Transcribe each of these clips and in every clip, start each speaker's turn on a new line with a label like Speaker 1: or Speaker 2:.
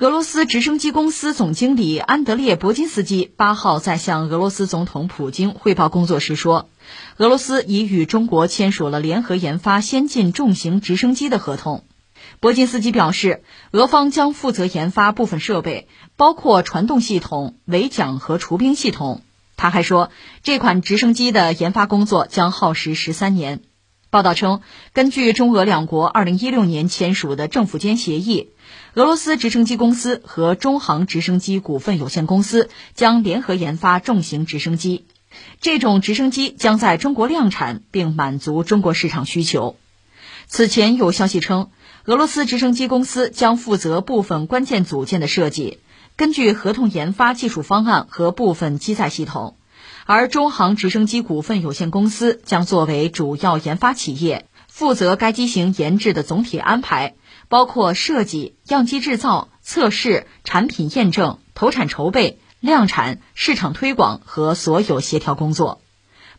Speaker 1: 俄罗斯直升机公司总经理安德烈·博金斯基八号在向俄罗斯总统普京汇报工作时说，俄罗斯已与中国签署了联合研发先进重型直升机的合同。博金斯基表示，俄方将负责研发部分设备，包括传动系统、尾桨和除冰系统。他还说，这款直升机的研发工作将耗时十三年。报道称，根据中俄两国二零一六年签署的政府间协议，俄罗斯直升机公司和中航直升机股份有限公司将联合研发重型直升机。这种直升机将在中国量产，并满足中国市场需求。此前有消息称，俄罗斯直升机公司将负责部分关键组件的设计，根据合同研发技术方案和部分机载系统。而中航直升机股份有限公司将作为主要研发企业，负责该机型研制的总体安排，包括设计、样机制造、测试、产品验证、投产筹备、量产、市场推广和所有协调工作。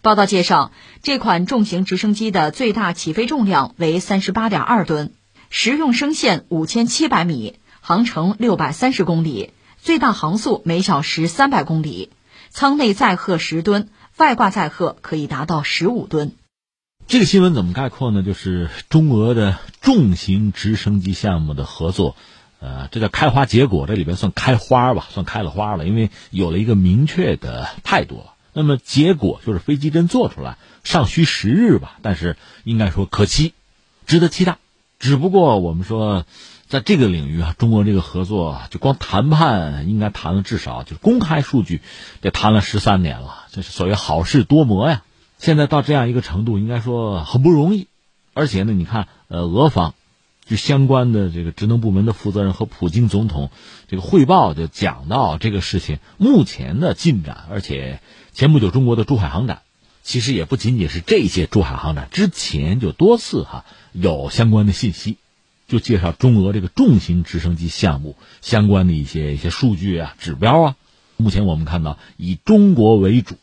Speaker 1: 报道介绍，这款重型直升机的最大起飞重量为三十八点二吨，实用升限五千七百米，航程六百三十公里，最大航速每小时三百公里。舱内载荷十吨，外挂载荷可以达到十五吨。
Speaker 2: 这个新闻怎么概括呢？就是中俄的重型直升机项目的合作，呃，这叫开花结果，这里边算开花吧，算开了花了，因为有了一个明确的态度。那么结果就是飞机真做出来，尚需时日吧，但是应该说可期，值得期待。只不过我们说。在这个领域啊，中国这个合作就光谈判应该谈了至少就是公开数据，得谈了十三年了，这是所谓好事多磨呀。现在到这样一个程度，应该说很不容易。而且呢，你看，呃，俄方就相关的这个职能部门的负责人和普京总统这个汇报就讲到这个事情目前的进展。而且前不久中国的珠海航展，其实也不仅仅是这些珠海航展，之前就多次哈有相关的信息。就介绍中俄这个重型直升机项目相关的一些一些数据啊、指标啊。目前我们看到以中国为主，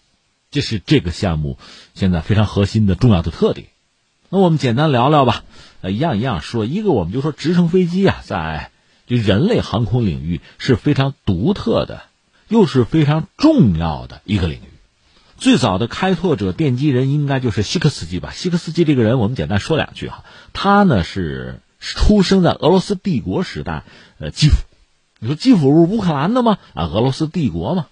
Speaker 2: 这是这个项目现在非常核心的重要的特点。那我们简单聊聊吧，呃，一样一样说。一个我们就说直升飞机啊，在就人类航空领域是非常独特的，又是非常重要的一个领域。最早的开拓者、奠基人应该就是希克斯基吧？希克斯基这个人，我们简单说两句哈。他呢是。出生在俄罗斯帝国时代，呃，基辅，你说基辅是乌克兰的吗？啊，俄罗斯帝国嘛，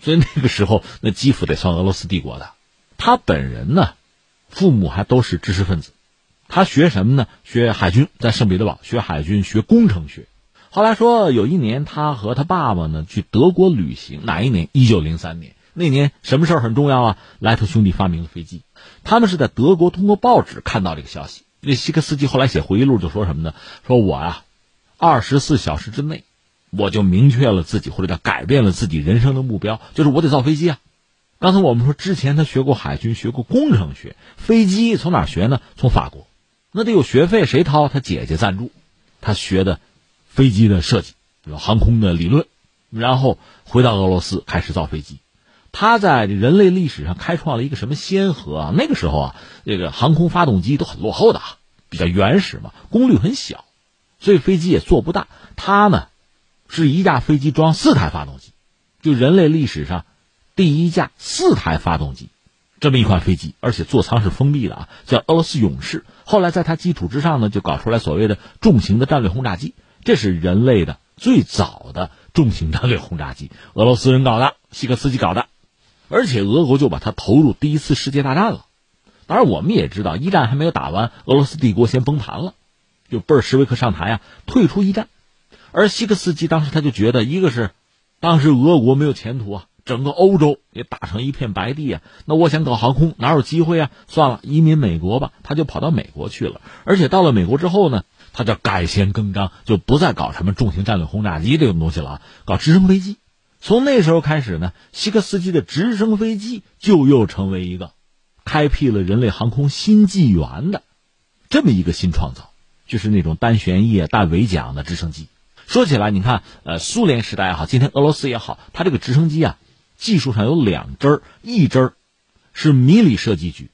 Speaker 2: 所以那个时候那基辅得算俄罗斯帝国的。他本人呢，父母还都是知识分子，他学什么呢？学海军，在圣彼得堡学海军，学工程学。后来说有一年，他和他爸爸呢去德国旅行，哪一年？一九零三年。那年什么事儿很重要啊？莱特兄弟发明了飞机，他们是在德国通过报纸看到这个消息。那希克斯基后来写回忆录就说什么呢？说我啊，二十四小时之内，我就明确了自己或者叫改变了自己人生的目标，就是我得造飞机啊。刚才我们说之前他学过海军，学过工程学，飞机从哪学呢？从法国，那得有学费，谁掏？他姐姐赞助，他学的飞机的设计，有航空的理论，然后回到俄罗斯开始造飞机。他在人类历史上开创了一个什么先河啊？那个时候啊，这个航空发动机都很落后的，比较原始嘛，功率很小，所以飞机也做不大。他呢，是一架飞机装四台发动机，就人类历史上第一架四台发动机这么一款飞机，而且座舱是封闭的啊，叫俄罗斯勇士。后来在它基础之上呢，就搞出来所谓的重型的战略轰炸机，这是人类的最早的重型战略轰炸机，俄罗斯人搞的，希格斯基搞的。而且俄国就把它投入第一次世界大战了，当然我们也知道一战还没有打完，俄罗斯帝国先崩盘了，就贝尔什维克上台啊，退出一战。而希克斯基当时他就觉得，一个是当时俄国没有前途啊，整个欧洲也打成一片白地啊，那我想搞航空哪有机会啊？算了，移民美国吧，他就跑到美国去了。而且到了美国之后呢，他就改弦更张，就不再搞什么重型战略轰炸机这种东西了，搞直升飞机。从那时候开始呢，希克斯基的直升飞机就又成为一个开辟了人类航空新纪元的这么一个新创造，就是那种单旋翼带尾桨的直升机。说起来，你看，呃，苏联时代也好，今天俄罗斯也好，它这个直升机啊，技术上有两支儿，一支儿是米里设计局，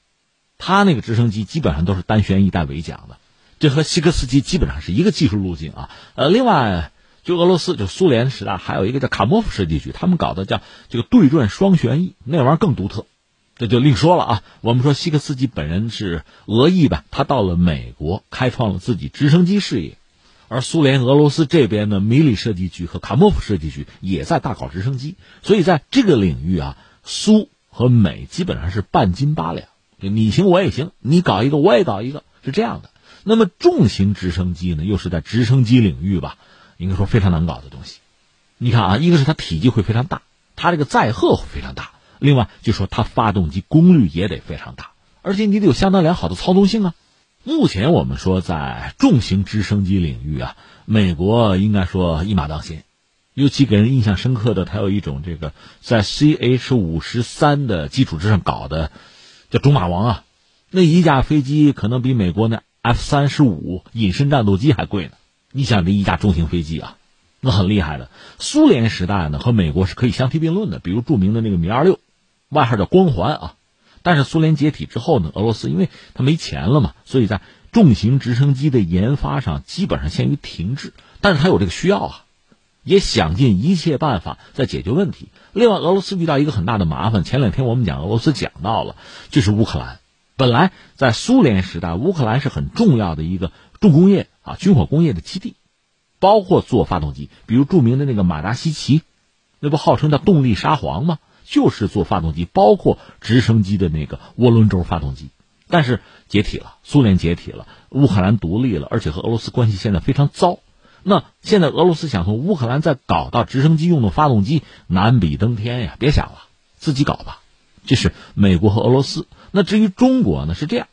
Speaker 2: 它那个直升机基本上都是单旋翼带尾桨的，这和希克斯基基本上是一个技术路径啊。呃，另外。就俄罗斯，就苏联时代还有一个叫卡莫夫设计局，他们搞的叫这个对转双旋翼，那玩意儿更独特，这就另说了啊。我们说希克斯基本人是俄裔吧，他到了美国开创了自己直升机事业，而苏联俄罗斯这边的米里设计局和卡莫夫设计局也在大搞直升机，所以在这个领域啊，苏和美基本上是半斤八两，你行我也行，你搞一个我也搞一个，是这样的。那么重型直升机呢，又是在直升机领域吧？应该说非常难搞的东西，你看啊，一个是它体积会非常大，它这个载荷会非常大，另外就说它发动机功率也得非常大，而且你得有相当良好的操纵性啊。目前我们说在重型直升机领域啊，美国应该说一马当先，尤其给人印象深刻的，它有一种这个在 CH 五十三的基础之上搞的，叫中马王啊，那一架飞机可能比美国那 F 三十五隐身战斗机还贵呢。你想这一架重型飞机啊，那很厉害的。苏联时代呢和美国是可以相提并论的，比如著名的那个米二六，外号叫光环啊。但是苏联解体之后呢，俄罗斯因为他没钱了嘛，所以在重型直升机的研发上基本上陷于停滞。但是他有这个需要啊，也想尽一切办法在解决问题。另外，俄罗斯遇到一个很大的麻烦，前两天我们讲俄罗斯讲到了，就是乌克兰。本来在苏联时代，乌克兰是很重要的一个重工业。啊，军火工业的基地，包括做发动机，比如著名的那个马达西奇，那不号称叫动力沙皇吗？就是做发动机，包括直升机的那个涡轮轴发动机。但是解体了，苏联解体了，乌克兰独立了，而且和俄罗斯关系现在非常糟。那现在俄罗斯想从乌克兰再搞到直升机用的发动机，难比登天呀！别想了，自己搞吧。这是美国和俄罗斯。那至于中国呢？是这样。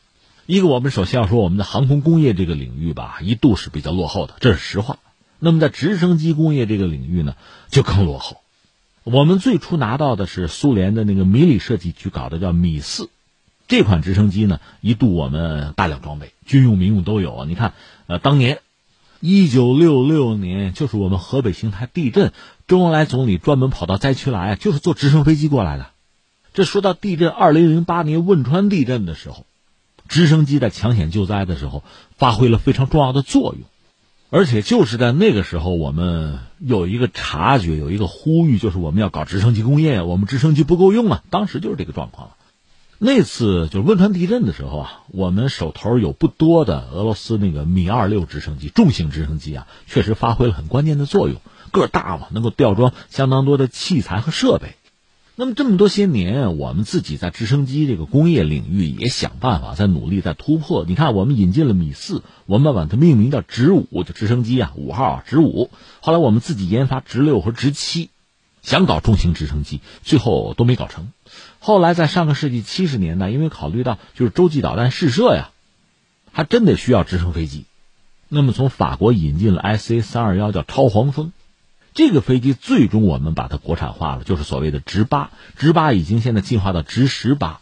Speaker 2: 一个，我们首先要说我们的航空工业这个领域吧，一度是比较落后的，这是实话。那么在直升机工业这个领域呢，就更落后。我们最初拿到的是苏联的那个米里设计局搞的，叫米四这款直升机呢，一度我们大量装备，军用民用都有。你看，呃，当年一九六六年，就是我们河北邢台地震，周恩来总理专门跑到灾区来，就是坐直升飞机过来的。这说到地震，二零零八年汶川地震的时候。直升机在抢险救灾的时候发挥了非常重要的作用，而且就是在那个时候，我们有一个察觉，有一个呼吁，就是我们要搞直升机工业，我们直升机不够用啊。当时就是这个状况了。那次就是汶川地震的时候啊，我们手头有不多的俄罗斯那个米二六直升机，重型直升机啊，确实发挥了很关键的作用，个大嘛，能够吊装相当多的器材和设备。那么这么多些年，我们自己在直升机这个工业领域也想办法，在努力，在突破。你看，我们引进了米四，我们把它命名叫直五，就直升机啊，五号啊，直五。后来我们自己研发直六和直七，想搞重型直升机，最后都没搞成。后来在上个世纪七十年代，因为考虑到就是洲际导弹试射呀，还真得需要直升飞机。那么从法国引进了 S A 三二幺，叫超黄蜂。这个飞机最终我们把它国产化了，就是所谓的直八，直八已经现在进化到直十八，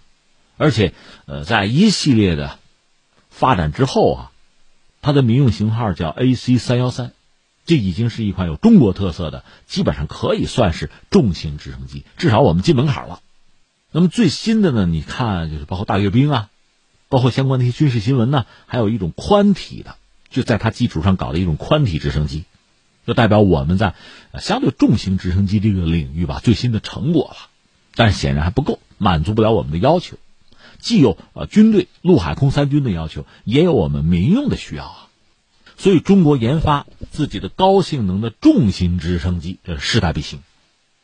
Speaker 2: 而且，呃，在一系列的发展之后啊，它的民用型号叫 AC 三幺三，这已经是一款有中国特色的，基本上可以算是重型直升机，至少我们进门槛了。那么最新的呢，你看就是包括大阅兵啊，包括相关的一些军事新闻呢，还有一种宽体的，就在它基础上搞的一种宽体直升机。就代表我们在相对重型直升机这个领域吧最新的成果了，但是显然还不够，满足不了我们的要求。既有呃军队陆海空三军的要求，也有我们民用的需要啊。所以中国研发自己的高性能的重型直升机，这是势在必行。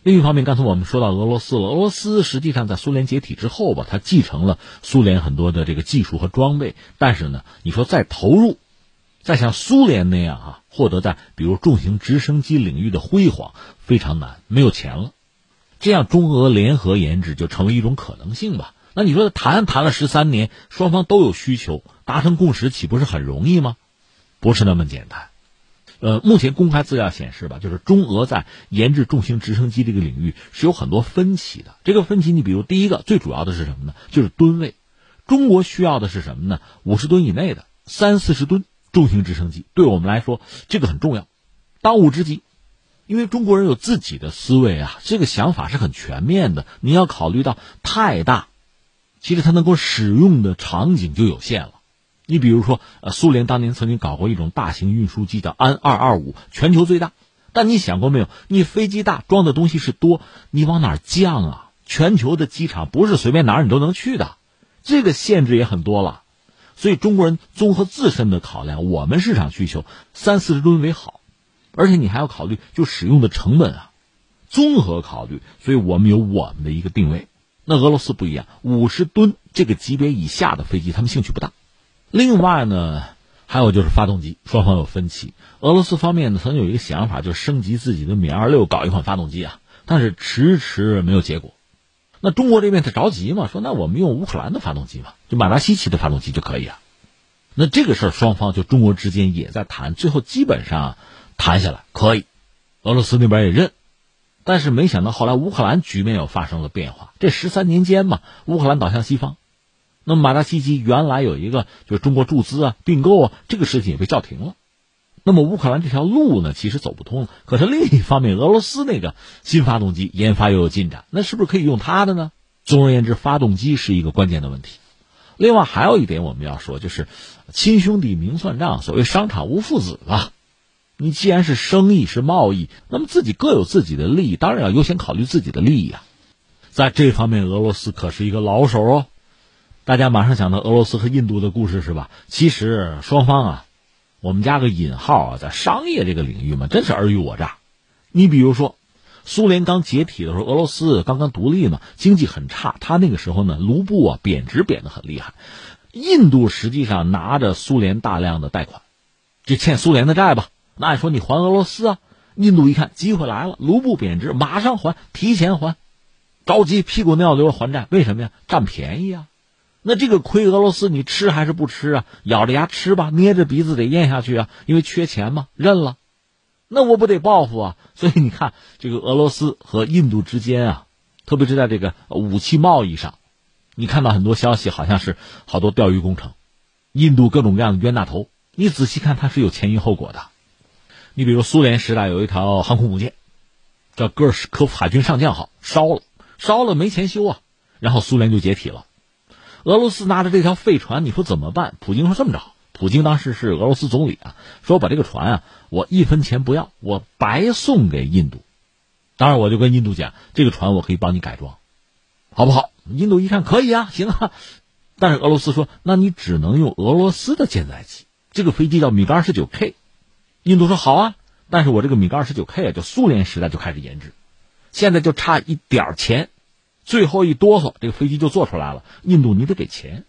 Speaker 2: 另一方面，刚才我们说到俄罗斯了，俄罗斯实际上在苏联解体之后吧，它继承了苏联很多的这个技术和装备，但是呢，你说再投入。再像苏联那样啊，获得在比如重型直升机领域的辉煌非常难，没有钱了。这样中俄联合研制就成为一种可能性吧？那你说谈谈了十三年，双方都有需求，达成共识岂不是很容易吗？不是那么简单。呃，目前公开资料显示吧，就是中俄在研制重型直升机这个领域是有很多分歧的。这个分歧，你比如第一个最主要的是什么呢？就是吨位。中国需要的是什么呢？五十吨以内的，三四十吨。重型直升机对我们来说，这个很重要，当务之急。因为中国人有自己的思维啊，这个想法是很全面的。你要考虑到太大，其实它能够使用的场景就有限了。你比如说，呃，苏联当年曾经搞过一种大型运输机，叫安二二五，全球最大，但你想过没有？你飞机大，装的东西是多，你往哪儿降啊？全球的机场不是随便哪儿你都能去的，这个限制也很多了。所以中国人综合自身的考量，我们市场需求三四十吨为好，而且你还要考虑就使用的成本啊，综合考虑，所以我们有我们的一个定位。那俄罗斯不一样，五十吨这个级别以下的飞机，他们兴趣不大。另外呢，还有就是发动机，双方有分歧。俄罗斯方面呢，曾经有一个想法，就是升级自己的米二六，搞一款发动机啊，但是迟迟没有结果。那中国这边他着急嘛，说那我们用乌克兰的发动机嘛，就马达西奇的发动机就可以啊。那这个事儿双方就中国之间也在谈，最后基本上谈下来可以，俄罗斯那边也认。但是没想到后来乌克兰局面又发生了变化，这十三年间嘛，乌克兰倒向西方，那么马达西奇原来有一个就是中国注资啊、并购啊，这个事情也被叫停了。那么乌克兰这条路呢，其实走不通了。可是另一方面，俄罗斯那个新发动机研发又有进展，那是不是可以用它的呢？总而言之，发动机是一个关键的问题。另外还有一点我们要说，就是亲兄弟明算账，所谓商场无父子吧。你既然是生意是贸易，那么自己各有自己的利益，当然要优先考虑自己的利益啊。在这方面，俄罗斯可是一个老手哦。大家马上想到俄罗斯和印度的故事是吧？其实双方啊。我们加个引号啊，在商业这个领域嘛，真是尔虞我诈。你比如说，苏联刚解体的时候，俄罗斯刚刚独立嘛，经济很差。他那个时候呢，卢布啊贬值贬得很厉害。印度实际上拿着苏联大量的贷款，就欠苏联的债吧。那按说你还俄罗斯啊？印度一看机会来了，卢布贬值，马上还，提前还，着急屁股尿流还债，为什么呀？占便宜啊。那这个亏俄罗斯你吃还是不吃啊？咬着牙吃吧，捏着鼻子得咽下去啊，因为缺钱嘛，认了。那我不得报复啊？所以你看，这个俄罗斯和印度之间啊，特别是在这个武器贸易上，你看到很多消息，好像是好多钓鱼工程，印度各种各样的冤大头。你仔细看，它是有前因后果的。你比如苏联时代有一条航空母舰，叫戈尔什科夫海军上将号，烧了，烧了没钱修啊，然后苏联就解体了。俄罗斯拿着这条废船，你说怎么办？普京说这么着，普京当时是俄罗斯总理啊，说把这个船啊，我一分钱不要，我白送给印度。当然，我就跟印度讲，这个船我可以帮你改装，好不好？印度一看可以啊，行啊。但是俄罗斯说，那你只能用俄罗斯的舰载机，这个飞机叫米格二十九 K。印度说好啊，但是我这个米格二十九 K 啊，就苏联时代就开始研制，现在就差一点钱。最后一哆嗦，这个飞机就做出来了。印度，你得给钱。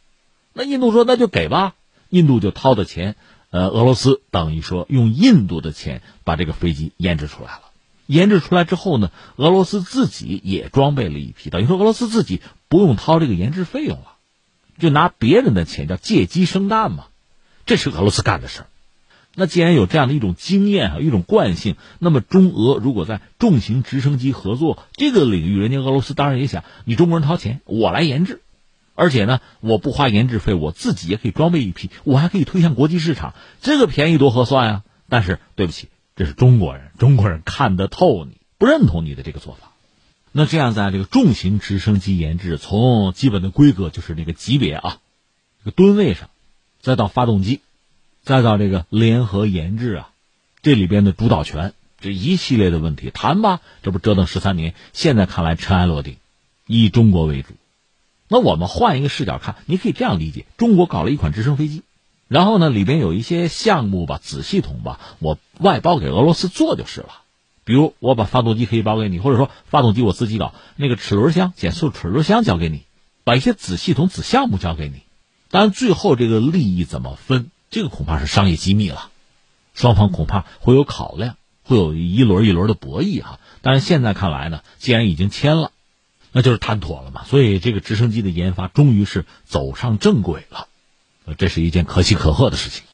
Speaker 2: 那印度说：“那就给吧。”印度就掏的钱，呃，俄罗斯等于说用印度的钱把这个飞机研制出来了。研制出来之后呢，俄罗斯自己也装备了一批，等于说俄罗斯自己不用掏这个研制费用了，就拿别人的钱叫借机生蛋嘛。这是俄罗斯干的事儿。那既然有这样的一种经验啊，一种惯性，那么中俄如果在重型直升机合作这个领域，人家俄罗斯当然也想，你中国人掏钱，我来研制，而且呢，我不花研制费，我自己也可以装备一批，我还可以推向国际市场，这个便宜多合算啊！但是对不起，这是中国人，中国人看得透你，不认同你的这个做法。那这样，在这个重型直升机研制，从基本的规格就是那个级别啊，这个吨位上，再到发动机。再到这个联合研制啊，这里边的主导权这一系列的问题谈吧，这不折腾十三年，现在看来尘埃落定，以中国为主。那我们换一个视角看，你可以这样理解：中国搞了一款直升飞机，然后呢里边有一些项目吧、子系统吧，我外包给俄罗斯做就是了。比如我把发动机可以包给你，或者说发动机我自己搞，那个齿轮箱、减速齿轮箱交给你，把一些子系统、子项目交给你。当然最后这个利益怎么分？这个恐怕是商业机密了，双方恐怕会有考量，会有一轮一轮的博弈哈。但是现在看来呢，既然已经签了，那就是谈妥了嘛。所以这个直升机的研发终于是走上正轨了，这是一件可喜可贺的事情。